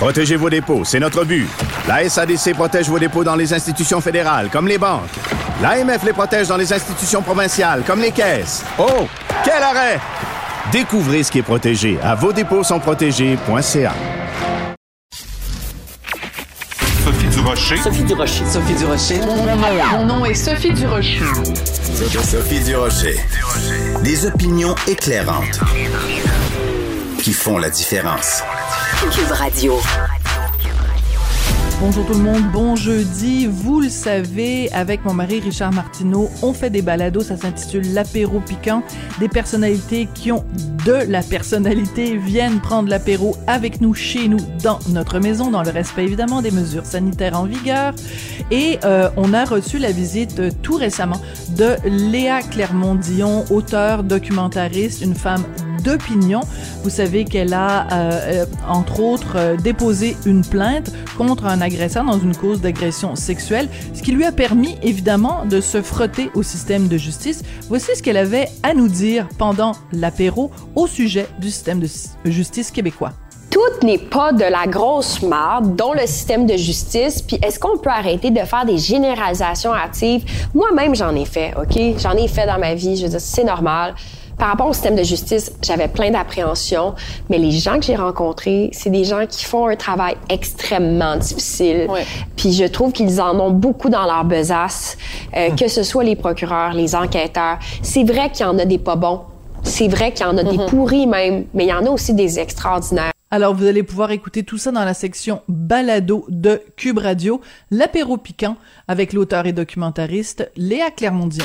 Protégez vos dépôts, c'est notre but. La SADC protège vos dépôts dans les institutions fédérales, comme les banques. L'AMF les protège dans les institutions provinciales, comme les caisses. Oh, quel arrêt! Découvrez ce qui est protégé à vos dépôts sont protégés.ca. Sophie Durocher. Sophie Durocher. Sophie Durocher. Mon nom est Sophie Durocher. Sophie Durocher. Des opinions éclairantes qui font la différence. Cube Radio. Bonjour tout le monde, bon jeudi. Vous le savez, avec mon mari Richard Martineau, on fait des balados, ça s'intitule L'apéro piquant. Des personnalités qui ont de la personnalité viennent prendre l'apéro avec nous, chez nous, dans notre maison, dans le respect évidemment des mesures sanitaires en vigueur. Et euh, on a reçu la visite euh, tout récemment de Léa Clermont-Dion, auteure, documentariste, une femme d'opinion. Vous savez qu'elle a, euh, euh, entre autres, euh, déposé une plainte contre un agresseur dans une cause d'agression sexuelle, ce qui lui a permis, évidemment, de se frotter au système de justice. Voici ce qu'elle avait à nous dire pendant l'apéro au sujet du système de justice québécois tout n'est pas de la grosse marde, dont le système de justice. Puis est-ce qu'on peut arrêter de faire des généralisations hâtives? Moi-même, j'en ai fait, OK? J'en ai fait dans ma vie. Je veux dire, c'est normal. Par rapport au système de justice, j'avais plein d'appréhensions, mais les gens que j'ai rencontrés, c'est des gens qui font un travail extrêmement difficile. Puis je trouve qu'ils en ont beaucoup dans leur besace, euh, que ce soit les procureurs, les enquêteurs. C'est vrai qu'il y en a des pas bons. C'est vrai qu'il y en a des pourris même, mais il y en a aussi des extraordinaires. Alors, vous allez pouvoir écouter tout ça dans la section balado de Cube Radio, l'apéro piquant avec l'auteur et documentariste Léa Clermondian.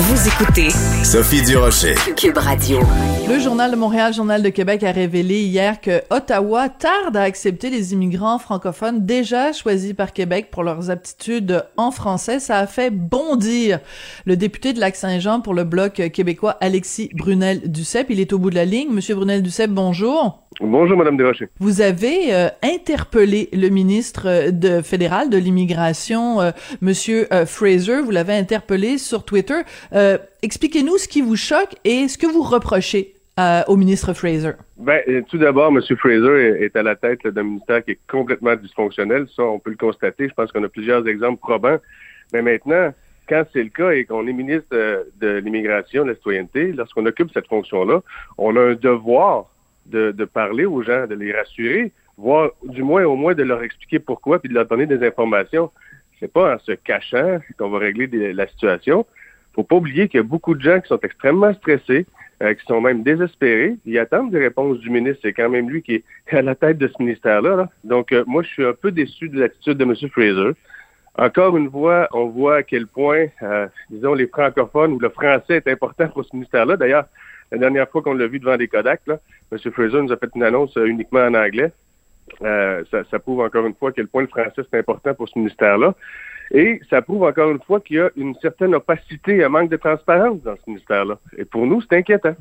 Vous écoutez Sophie Durocher. Cube Radio. Le Journal de Montréal, Journal de Québec a révélé hier que Ottawa tarde à accepter les immigrants francophones déjà choisis par Québec pour leurs aptitudes en français. Ça a fait bondir le député de Lac-Saint-Jean pour le Bloc québécois, Alexis Brunel-Duceppe. Il est au bout de la ligne. Monsieur Brunel-Duceppe, bonjour. Bonjour, Madame Desrochers. Vous avez euh, interpellé le ministre de fédéral de l'immigration, euh, Monsieur euh, Fraser. Vous l'avez interpellé sur Twitter. Euh, expliquez-nous ce qui vous choque et ce que vous reprochez au ministre Fraser. Ben, tout d'abord, M. Fraser est, à la tête d'un ministère qui est complètement dysfonctionnel. Ça, on peut le constater. Je pense qu'on a plusieurs exemples probants. Mais maintenant, quand c'est le cas et qu'on est ministre de, l'immigration, de la citoyenneté, lorsqu'on occupe cette fonction-là, on a un devoir de, parler aux gens, de les rassurer, voire du moins au moins de leur expliquer pourquoi, puis de leur donner des informations. C'est pas en se cachant qu'on va régler la situation. Faut pas oublier qu'il y a beaucoup de gens qui sont extrêmement stressés, euh, qui sont même désespérés. Ils attendent des réponses du ministre. C'est quand même lui qui est à la tête de ce ministère-là. Donc, euh, moi, je suis un peu déçu de l'attitude de M. Fraser. Encore une fois, on voit à quel point, euh, disons, les francophones ou le français est important pour ce ministère-là. D'ailleurs, la dernière fois qu'on l'a vu devant des Kodak, là, M. Fraser nous a fait une annonce euh, uniquement en anglais. Euh, ça, ça, prouve encore une fois à quel point le français c'est important pour ce ministère-là. Et ça prouve encore une fois qu'il y a une certaine opacité, un manque de transparence dans ce ministère-là. Et pour nous, c'est inquiétant.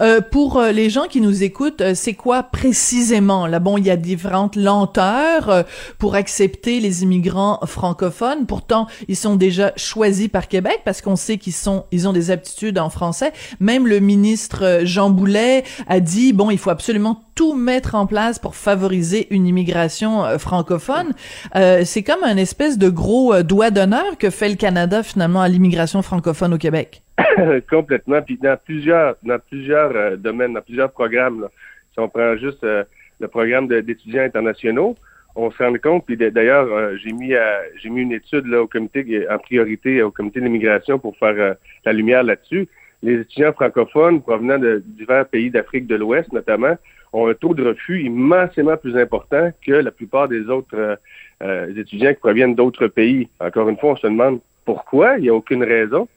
Euh, pour euh, les gens qui nous écoutent, euh, c'est quoi précisément? Là, bon, il y a différentes lenteurs euh, pour accepter les immigrants francophones. Pourtant, ils sont déjà choisis par Québec parce qu'on sait qu'ils sont, ils ont des aptitudes en français. Même le ministre Jean Boulet a dit, bon, il faut absolument tout mettre en place pour favoriser une immigration francophone. c'est comme un espèce de gros doigt d'honneur que fait le Canada finalement à l'immigration francophone au Québec? Complètement. Puis dans plusieurs, dans plusieurs euh, domaines, dans plusieurs programmes, si on prend juste euh, le programme d'étudiants internationaux, on se rend compte, puis d'ailleurs, euh, j'ai mis j'ai mis une étude là, au comité en priorité au comité de l'immigration pour faire la lumière là-dessus. Les étudiants francophones provenant de divers pays d'Afrique de l'Ouest, notamment, ont un taux de refus immensément plus important que la plupart des autres euh, étudiants qui proviennent d'autres pays. Encore une fois, on se demande pourquoi, il n'y a aucune raison.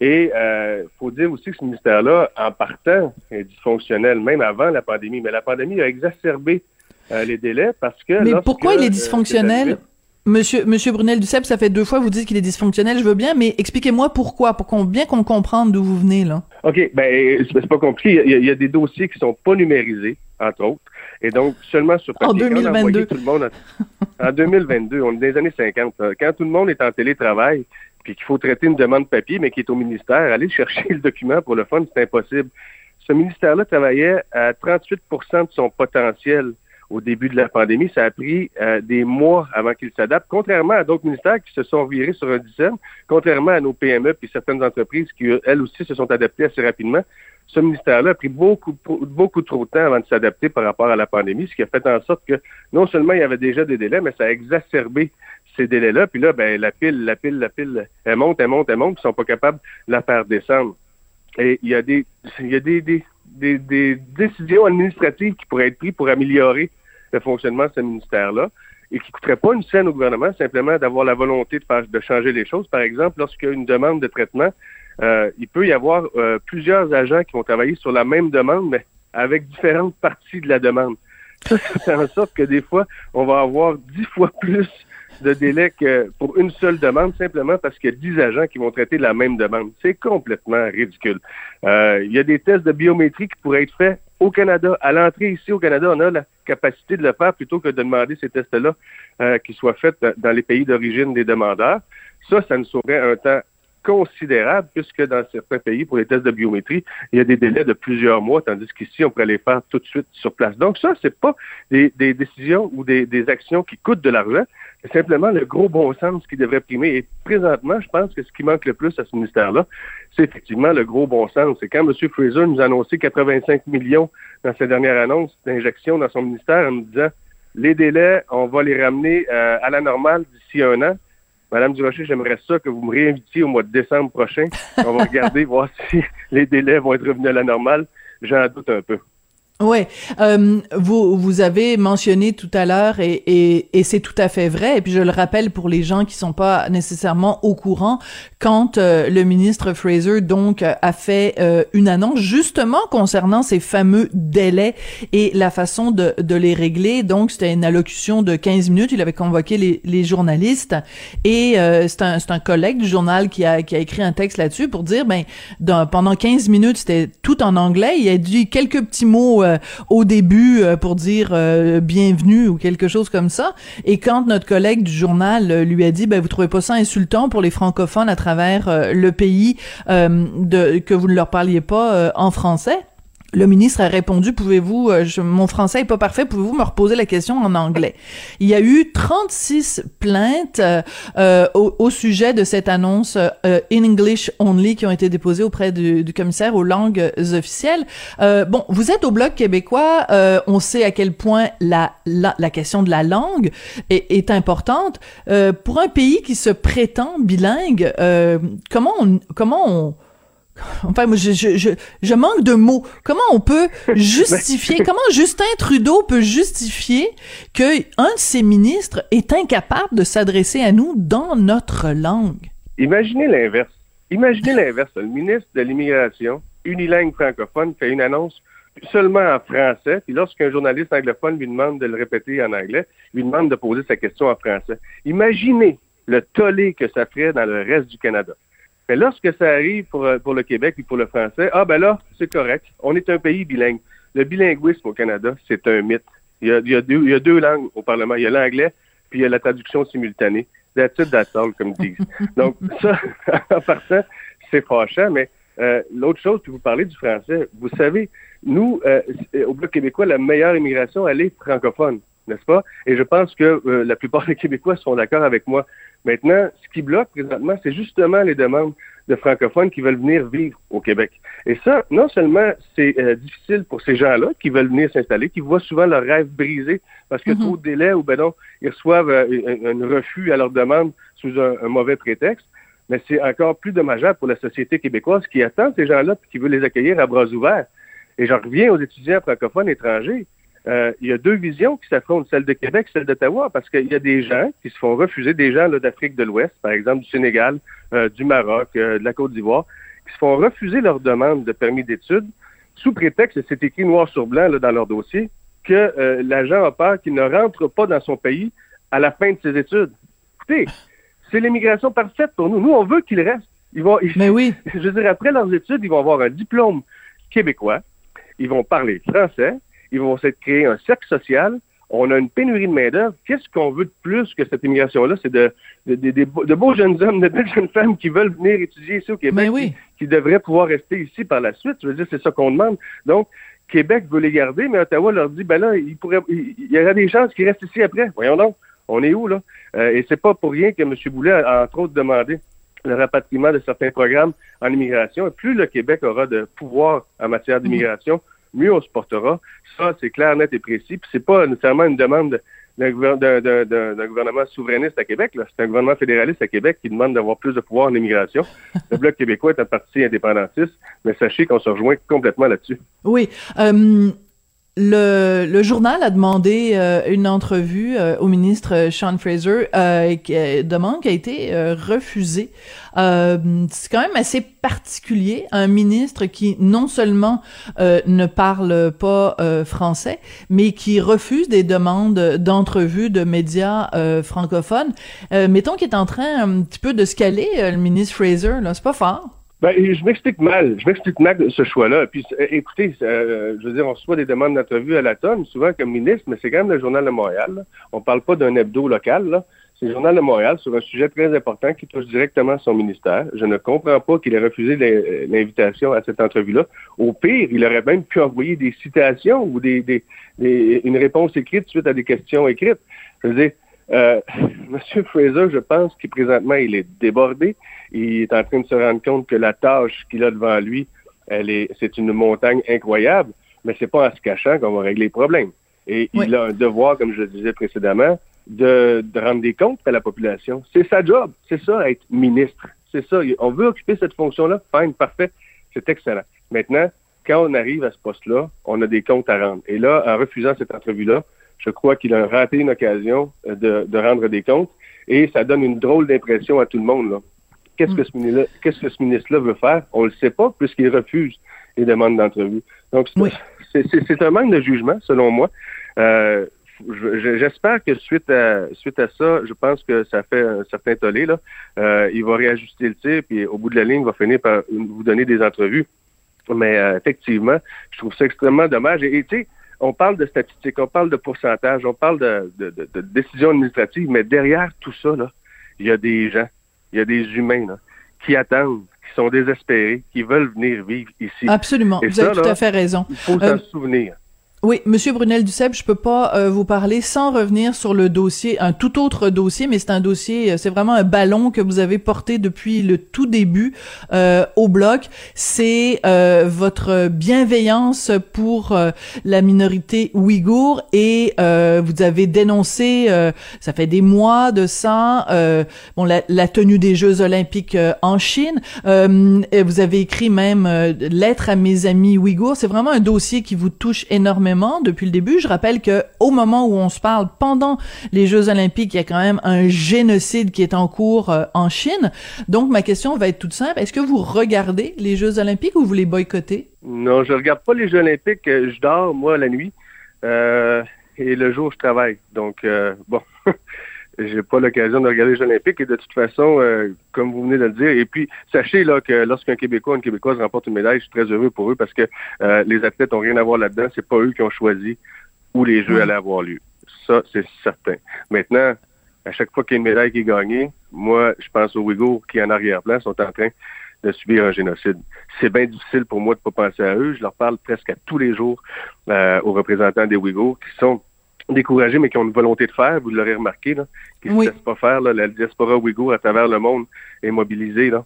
Et il faut dire aussi que ce ministère-là, en partant, est dysfonctionnel, même avant la pandémie. Mais la pandémie a exacerbé les délais parce que... Mais pourquoi il est dysfonctionnel? Monsieur, Monsieur Brunel Duceppe, ça fait deux fois que vous dites qu'il est dysfonctionnel, je veux bien, mais expliquez-moi pourquoi, pour qu'on bien qu'on comprenne d'où vous venez, là. OK, ben, c'est pas compliqué. Il y, a, des dossiers qui sont pas numérisés, entre autres, et donc seulement sur papier. En 2022. Tout le monde en 2022, on est dans les années 50. Quand tout le monde est en télétravail, puis qu'il faut traiter une demande papier, mais qui est au ministère, aller chercher le document pour le fun, c'est impossible. Ce ministère-là travaillait à 38% de son potentiel au début de la pandémie. Ça a pris euh, des mois avant qu'ils s'adaptent, contrairement à d'autres ministères qui se sont virés sur un dizaine, contrairement à nos PME puis certaines entreprises qui, elles aussi, se sont adaptées assez rapidement. Ce ministère-là a pris beaucoup, beaucoup trop de temps avant de s'adapter par rapport à la pandémie, ce qui a fait en sorte que non seulement il y avait déjà des délais, mais ça a exacerbé ces délais-là. Puis là, ben, la pile, la pile, la pile, elle monte, elle monte, elle monte, ils sont pas capables de la faire descendre. Et il y a des, il y a des, des, des, décisions administratives qui pourraient être prises pour améliorer le fonctionnement de ce ministère-là et qui ne coûterait pas une scène au gouvernement, simplement d'avoir la volonté de, faire, de changer les choses. Par exemple, lorsqu'il y a une demande de traitement, euh, il peut y avoir euh, plusieurs agents qui vont travailler sur la même demande, mais avec différentes parties de la demande. Ça, ça fait en sorte que des fois, on va avoir dix fois plus de délai que pour une seule demande, simplement parce qu'il y a dix agents qui vont traiter la même demande. C'est complètement ridicule. Euh, il y a des tests de biométrie qui pourraient être faits au Canada. À l'entrée ici au Canada, on a la capacité de le faire plutôt que de demander ces tests-là euh, qui soient faits dans les pays d'origine des demandeurs. Ça, ça nous sauverait un temps considérable puisque dans certains pays, pour les tests de biométrie, il y a des délais de plusieurs mois, tandis qu'ici, on pourrait les faire tout de suite sur place. Donc ça, c'est pas des, décisions ou des, des actions qui coûtent de l'argent, c'est simplement le gros bon sens qui devrait primer. Et présentement, je pense que ce qui manque le plus à ce ministère-là, c'est effectivement le gros bon sens. C'est quand M. Fraser nous a annoncé 85 millions dans sa dernière annonce d'injection dans son ministère en nous disant les délais, on va les ramener euh, à la normale d'ici un an. Madame Durocher, j'aimerais ça que vous me réinvitiez au mois de décembre prochain. On va regarder, voir si les délais vont être revenus à la normale. J'en doute un peu. Ouais, euh, vous vous avez mentionné tout à l'heure et, et, et c'est tout à fait vrai. Et puis je le rappelle pour les gens qui sont pas nécessairement au courant, quand euh, le ministre Fraser donc a fait euh, une annonce justement concernant ces fameux délais et la façon de, de les régler. Donc c'était une allocution de 15 minutes. Il avait convoqué les, les journalistes et euh, c'est un c'est un collègue du journal qui a qui a écrit un texte là-dessus pour dire ben dans, pendant 15 minutes c'était tout en anglais. Il a dit quelques petits mots euh, au début euh, pour dire euh, bienvenue ou quelque chose comme ça. Et quand notre collègue du journal lui a dit, ben vous trouvez pas ça insultant pour les francophones à travers le pays de que vous ne leur parliez pas en français? Le ministre a répondu, pouvez-vous, euh, mon français est pas parfait, pouvez-vous me reposer la question en anglais? Il y a eu 36 plaintes euh, euh, au, sujet de cette annonce in English only qui ont été déposées auprès du, commissaire aux langues officielles. bon, vous êtes au Bloc québécois, on sait à quel point la, la, la question de la langue est, est importante. pour un pays qui se prétend bilingue, comment on, comment on Enfin, moi, je, je, je, manque de mots. Comment on peut justifier, comment Justin Trudeau peut justifier que un de ses ministres est incapable de s'adresser à nous dans notre langue? Imaginez l'inverse. Imaginez l'inverse. Le ministre de l'Immigration, unilingue francophone, fait une annonce seulement en français, puis lorsqu'un journaliste anglophone lui demande de le répéter en anglais, lui demande de poser sa question en français. Imaginez le tollé que ça ferait dans le reste du Canada. Mais lorsque ça arrive pour, euh, pour le Québec et pour le français, ah ben là, c'est correct. On est un pays bilingue. Le bilinguisme au Canada, c'est un mythe. Il y, a, il, y a deux, il y a deux langues au Parlement. Il y a l'anglais, puis il y a la traduction simultanée. That's all, comme disent. Donc, ça, en partant, c'est fâchant, mais euh, l'autre chose, puis vous parlez du français, vous savez, nous, euh, au Bloc québécois, la meilleure immigration, elle est francophone, n'est-ce pas? Et je pense que la plupart des Québécois sont d'accord avec moi. Maintenant, ce qui bloque présentement, c'est justement les demandes de francophones qui veulent venir vivre au Québec. Et ça, non seulement c'est euh, difficile pour ces gens-là qui veulent venir s'installer, qui voient souvent leur rêve brisé parce que mm-hmm. trop de délai ou ben non, ils reçoivent euh, un, refus à leur demande sous un, mauvais prétexte, mais c'est encore plus dommageable pour la société québécoise qui attend ces gens-là et qui veut les accueillir à bras ouverts. Et j'en reviens aux étudiants francophones étrangers. Euh, il y a deux visions qui s'affrontent, celle de Québec, celle d'Ottawa, parce qu'il y a des gens qui se font refuser, des gens d'Afrique de l'Ouest, par exemple du Sénégal, euh, du Maroc, euh, de la Côte d'Ivoire, qui se font refuser leur demande de permis d'études sous prétexte, c'est écrit noir sur blanc là, dans leur dossier, que l'agent a peur qu'il ne rentre pas dans son pays à la fin de ses études. Écoutez, c'est l'immigration parfaite pour nous. Nous, on veut qu'ils restent. Ils vont, Mais oui. Je veux dire, après leurs études, ils vont avoir un diplôme québécois, ils vont parler français, ils vont s'être créer un cercle social. On a une pénurie de main-d'œuvre. Qu'est-ce qu'on veut de plus que cette immigration-là? C'est de, de, de, de, beaux jeunes hommes, de belles jeunes femmes qui veulent venir étudier ici au Québec, Mais oui. qui, qui devraient pouvoir rester ici par la suite. Je veux dire, c'est ça qu'on demande. Donc, Québec veut les garder, mais Ottawa leur dit, ben là, il pourrait, il, il y aura des chances qu'ils restent ici après. Voyons donc. On est où, là? Euh, et c'est pas pour rien que M. Boulet a, entre autres, demandé le rapatriement de certains programmes en immigration. Et plus le Québec aura de pouvoir en matière d'immigration, mieux on se portera. Ça, c'est clair, net et précis. Puis c'est pas nécessairement une demande d'un gouver- d'un- d'un- d'un- d'un gouvernement souverainiste à Québec. C'est un gouvernement fédéraliste à Québec qui demande d'avoir plus de pouvoir en immigration. Le Bloc québécois est un parti indépendantiste, mais sachez qu'on se rejoint complètement là-dessus. Oui. Euh, le, journal a demandé euh, une entrevue euh, au ministre euh, Sean Fraser, euh, demande qui a été refusée. C'est quand même assez particulier, un ministre qui non seulement ne parle pas français, mais qui refuse des demandes d'entrevue de médias francophones. Mettons qu'il est en train un petit peu de se caler, le ministre Fraser, là, c'est pas fort. Ben, je m'explique mal. Je m'explique mal ce choix-là. Puis, euh, écoutez, euh, je veux dire, on reçoit des demandes d'entrevue à la tonne, souvent comme ministre, mais c'est quand même le Journal de Montréal. là. On parle pas d'un hebdo local, là. C'est le Journal de Montréal sur un sujet très important qui touche directement son ministère. Je ne comprends pas qu'il ait refusé l'in- l'invitation à cette entrevue-là. Au pire, il aurait même pu envoyer des citations ou des, des, des- une réponse écrite suite à des questions écrites. Je veux dire, euh, Monsieur Fraser, je pense qu'il présentement, il est débordé. Il est en train de se rendre compte que la tâche qu'il a devant lui, elle est, c'est une montagne incroyable, mais c'est pas en se cachant qu'on va régler les problèmes. Et il a un devoir, comme je le disais précédemment, de, de rendre des comptes à la population. C'est sa job. C'est ça, être ministre. C'est ça. On veut occuper cette fonction-là. Fine, parfait. C'est excellent. Maintenant, quand on arrive à ce poste-là, on a des comptes à rendre. Et là, en refusant cette entrevue-là, je crois qu'il a raté une occasion euh, de, de rendre des comptes et ça donne une drôle d'impression à tout le monde. là. Qu'est-ce que ce ministre-là qu'est-ce que ce ministre-là veut faire? On le sait pas puisqu'il refuse les demandes d'entrevue. Donc, c'est c'est- c'est- c'est un manque de jugement, selon moi. Euh, je- je- J'espère que suite à suite à ça, je pense que ça fait un certain tollé. Là. Euh, il va réajuster le tir, puis au bout de la ligne, il va finir par vous donner des entrevues. Mais euh, effectivement, je trouve ça extrêmement dommage. Et tu sais, on parle de statistiques, on parle de pourcentage, on parle de, de, de- de décisions administratives, mais derrière tout ça, là, il y a des gens, il y a des humains là, qui attendent, qui sont désespérés, qui veulent venir vivre ici. Absolument. Et Vous avez tout là, à fait raison. Il faut Euh, s'en souvenir. Oui, Monsieur Brunel Duceppe, je peux pas euh, vous parler sans revenir sur le dossier, un tout autre dossier, mais c'est un dossier, euh, c'est vraiment un ballon que vous avez porté depuis le tout début euh, au bloc. C'est euh, votre bienveillance pour euh, la minorité ouïghour et euh, vous avez dénoncé, ça fait des mois de ça, bon la, la tenue des Jeux Olympiques en Chine. Vous avez écrit même lettre à mes amis ouïghours. C'est vraiment un dossier qui vous touche énormément depuis le début. Je rappelle que au moment où on se parle, pendant les Jeux Olympiques, il y a quand même un génocide qui est en cours euh, en Chine. Donc ma question va être toute simple. Est-ce que vous regardez les Jeux Olympiques ou vous les boycottez? Non, je regarde pas les Jeux olympiques. euh, Je dors, moi, la nuit. Euh, et le jour, je travaille. Donc, bon, j'ai pas l'occasion de regarder les Jeux olympiques. Et de toute façon, euh, comme vous venez de le dire, et puis, sachez là que lorsqu'un Québécois ou une Québécoise remporte une médaille, je suis très heureux pour eux parce que euh, les athlètes ont rien à voir là-dedans. C'est pas eux qui ont choisi où les Jeux allaient avoir lieu. Ça, c'est certain. Maintenant, à chaque fois qu'il y a une médaille qui est gagnée, moi, je pense aux Ouïghours qui, en arrière-plan, sont en train de subir un génocide. C'est bien difficile pour moi de pas penser à eux. Je leur parle presque à tous les jours euh, aux représentants des Ouïghours qui sont découragés, mais qui ont une volonté de faire, vous l'aurez remarqué, là, qui ne se laissent pas faire. Là, la diaspora ouïghour à travers le monde est mobilisée. Là.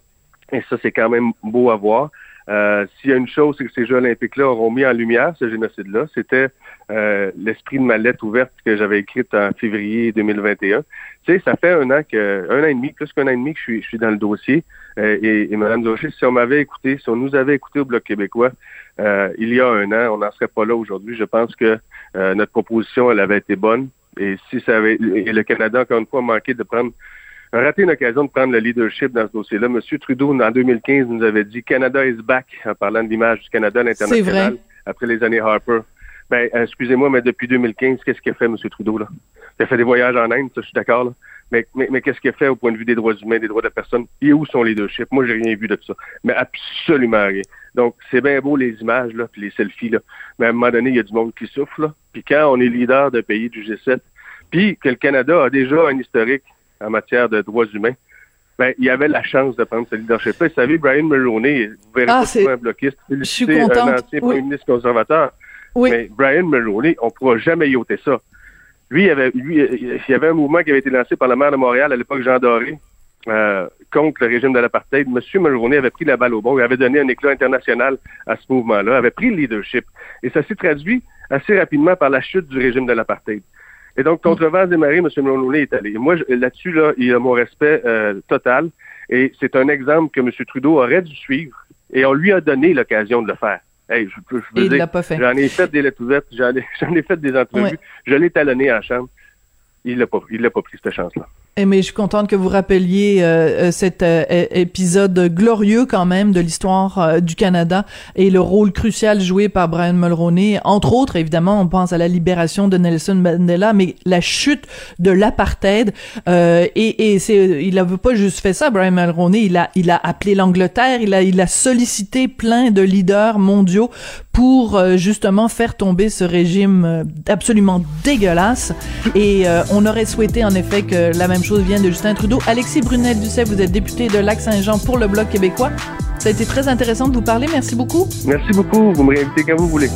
Et ça, c'est quand même beau à voir. Euh, S'il y a une chose, c'est que ces Jeux olympiques-là auront mis en lumière ce génocide-là. C'était euh, l'esprit de ma lettre ouverte que j'avais écrite en février 2021. Tu sais, ça fait un an que, un an et demi, plus qu'un an et demi que je suis, je suis dans le dossier. Euh, et, et Mme Docher, si on m'avait écouté, si on nous avait écouté au Bloc québécois euh, il y a un an, on n'en serait pas là aujourd'hui. Je pense que euh, notre proposition, elle avait été bonne. Et si ça avait, et le Canada, encore une fois, a manqué de prendre a raté une occasion de prendre le leadership dans ce dossier-là. Monsieur Trudeau, en 2015, nous avait dit Canada is back en parlant de l'image du Canada à l'international après les années Harper. Ben, excusez-moi, mais depuis 2015, qu'est-ce qu'il a fait, M. Trudeau, là? Il a fait des voyages en Inde, ça, je suis d'accord, là. Mais, mais, mais qu'est-ce qu'il a fait au point de vue des droits humains, des droits de la personne? Et où son leadership? Moi, j'ai rien vu de ça. Mais absolument rien. Donc, c'est bien beau les images, là, puis les selfies, là. Mais à un moment donné, il y a du monde qui souffre, là. Puis quand on est leader d'un pays du G7, puis que le Canada a déjà un historique en matière de droits humains, ben, il avait la chance de prendre ce leadership. Vous savez, Brian Mulroney, vous verrez Ah, pas un bloquiste, c'est un ancien Oui. premier ministre conservateur. Oui. Mais Brian Mulroney, on ne pourra jamais y ôter ça. Lui, il y avait, lui, il y avait un mouvement qui avait été lancé par le maire de Montréal à l'époque, Jean Doré, euh, contre le régime de l'apartheid. Monsieur Mulroney avait pris la balle au bon, il avait donné un éclat international à ce mouvement-là, avait pris le leadership. Et ça s'est traduit assez rapidement par la chute du régime de l'apartheid. Et donc, contre vents et marées, M. Mulroney est allé. Et Moi, là-dessus, là, il a mon respect euh, total. Et c'est un exemple que M. Trudeau aurait dû suivre. Et on lui a donné l'occasion de le faire. Hey, je, je veux Et il dire, l'a pas fait. J'en ai fait des lettres ouvertes, j'en ai, ai fait des entrevues, Ouais. je l'ai talonné en chambre. Il l'a pas, il l'a pas pris, cette chance-là. Eh, mais je suis contente que vous rappeliez euh, euh, cet euh, épisode glorieux quand même de l'histoire euh, du Canada et le rôle crucial joué par Brian Mulroney. Entre autres, évidemment, on pense à la libération de Nelson Mandela, mais la chute de l'apartheid. Euh, et et c'est, il n'avait pas juste fait ça, Brian Mulroney. Il a, il a appelé l'Angleterre, il a, il a sollicité plein de leaders mondiaux pour justement faire tomber ce régime absolument dégueulasse. Et on aurait souhaité en effet que la même chose vienne de Justin Trudeau. Alexis Brunel-Ducet, vous êtes député de Lac-Saint-Jean pour le Bloc québécois. Ça a été très intéressant de vous parler. Merci beaucoup. Merci beaucoup. Vous me réinvitez quand vous voulez.